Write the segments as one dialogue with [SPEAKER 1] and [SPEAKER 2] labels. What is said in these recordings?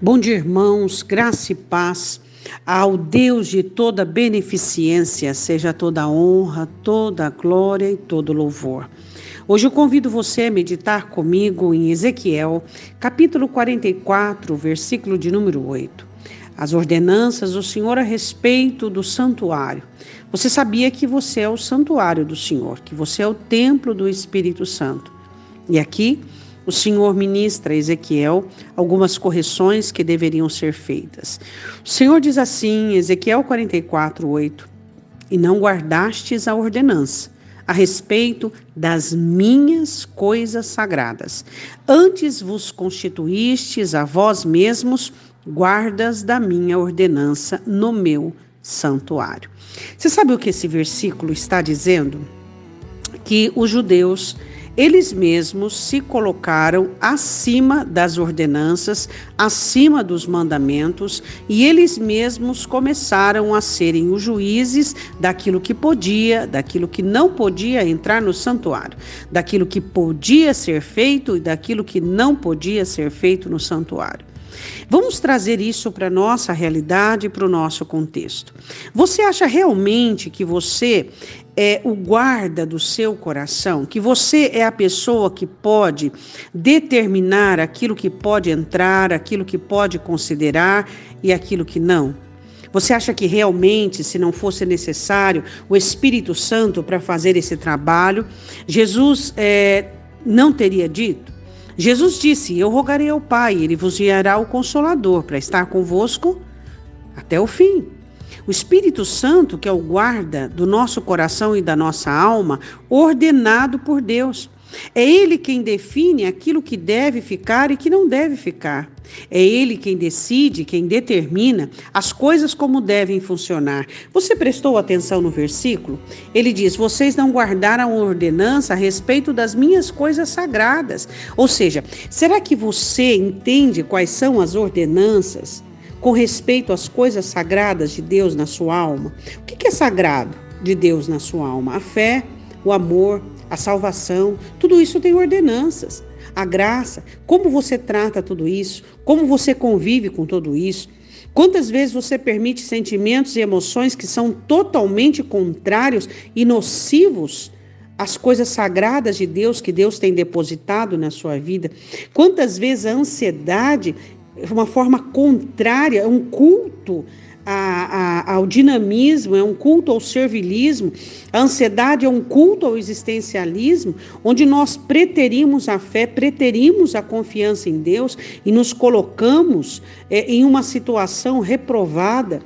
[SPEAKER 1] Bom dia, irmãos, graça e paz. Ao Deus de toda beneficência, seja toda honra, toda glória e todo louvor. Hoje eu convido você a meditar comigo em Ezequiel, capítulo 44, versículo de número 8. As ordenanças do Senhor a respeito do santuário. Você sabia que você é o santuário do Senhor, que você é o templo do Espírito Santo. E aqui o Senhor ministra a Ezequiel algumas correções que deveriam ser feitas. O Senhor diz assim, Ezequiel 44, 8: E não guardastes a ordenança a respeito das minhas coisas sagradas. Antes vos constituístes a vós mesmos guardas da minha ordenança no meu santuário. Você sabe o que esse versículo está dizendo? Que os judeus eles mesmos se colocaram acima das ordenanças, acima dos mandamentos, e eles mesmos começaram a serem os juízes daquilo que podia, daquilo que não podia entrar no santuário, daquilo que podia ser feito e daquilo que não podia ser feito no santuário. Vamos trazer isso para a nossa realidade, para o nosso contexto. Você acha realmente que você é o guarda do seu coração, que você é a pessoa que pode determinar aquilo que pode entrar, aquilo que pode considerar e aquilo que não? Você acha que realmente, se não fosse necessário o Espírito Santo para fazer esse trabalho, Jesus é, não teria dito? Jesus disse: Eu rogarei ao Pai, ele vos enviará o Consolador para estar convosco até o fim. O Espírito Santo, que é o guarda do nosso coração e da nossa alma, ordenado por Deus. É Ele quem define aquilo que deve ficar e que não deve ficar. É Ele quem decide, quem determina as coisas como devem funcionar. Você prestou atenção no versículo? Ele diz: Vocês não guardaram ordenança a respeito das minhas coisas sagradas. Ou seja, será que você entende quais são as ordenanças? com respeito às coisas sagradas de Deus na sua alma. O que é sagrado de Deus na sua alma? A fé, o amor, a salvação, tudo isso tem ordenanças. A graça, como você trata tudo isso, como você convive com tudo isso. Quantas vezes você permite sentimentos e emoções que são totalmente contrários e nocivos às coisas sagradas de Deus que Deus tem depositado na sua vida? Quantas vezes a ansiedade uma forma contrária, é um culto a, a, ao dinamismo, é um culto ao servilismo, a ansiedade é um culto ao existencialismo, onde nós preterimos a fé, preterimos a confiança em Deus e nos colocamos é, em uma situação reprovada.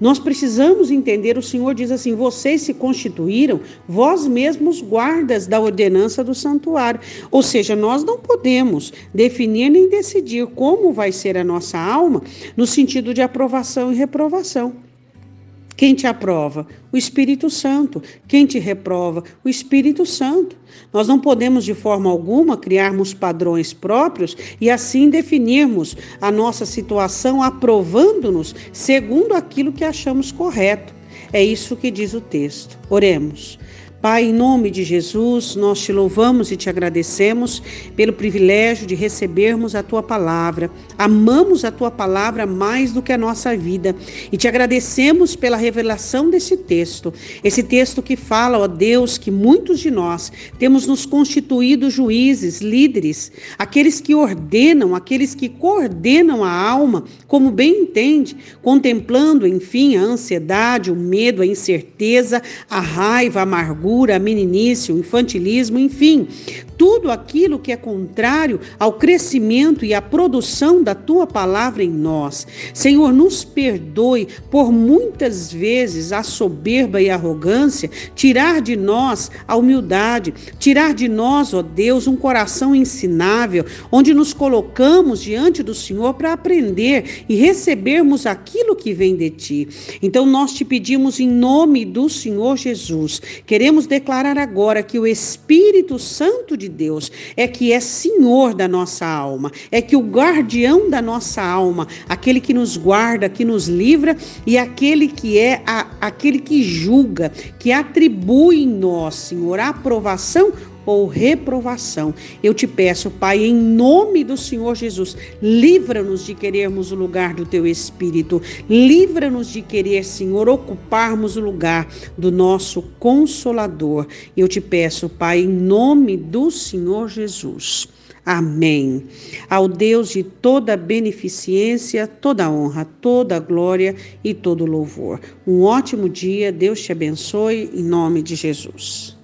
[SPEAKER 1] Nós precisamos entender, o Senhor diz assim: vocês se constituíram vós mesmos guardas da ordenança do santuário. Ou seja, nós não podemos definir nem decidir como vai ser a nossa alma no sentido de aprovação e reprovação. Quem te aprova? O Espírito Santo. Quem te reprova? O Espírito Santo. Nós não podemos, de forma alguma, criarmos padrões próprios e assim definirmos a nossa situação aprovando-nos segundo aquilo que achamos correto. É isso que diz o texto. Oremos. Pai, em nome de Jesus, nós te louvamos e te agradecemos pelo privilégio de recebermos a tua palavra. Amamos a tua palavra mais do que a nossa vida e te agradecemos pela revelação desse texto. Esse texto que fala, ó Deus, que muitos de nós temos nos constituído juízes, líderes, aqueles que ordenam, aqueles que coordenam a alma, como bem entende, contemplando, enfim, a ansiedade, o medo, a incerteza, a raiva, a amargura a meninice, o infantilismo, enfim, tudo aquilo que é contrário ao crescimento e à produção da tua palavra em nós. Senhor, nos perdoe por muitas vezes a soberba e a arrogância tirar de nós a humildade, tirar de nós, ó Deus, um coração ensinável, onde nos colocamos diante do Senhor para aprender e recebermos aquilo que vem de ti. Então nós te pedimos em nome do Senhor Jesus. Queremos declarar agora que o Espírito Santo de de Deus, é que é senhor da nossa alma, é que o guardião da nossa alma, aquele que nos guarda, que nos livra e aquele que é a, aquele que julga, que atribui em nós, Senhor, a aprovação ou reprovação. Eu te peço, Pai, em nome do Senhor Jesus, livra-nos de querermos o lugar do teu espírito. Livra-nos de querer, Senhor, ocuparmos o lugar do nosso consolador. Eu te peço, Pai, em nome do Senhor Jesus. Amém. Ao Deus de toda beneficência, toda honra, toda glória e todo louvor. Um ótimo dia, Deus te abençoe, em nome de Jesus.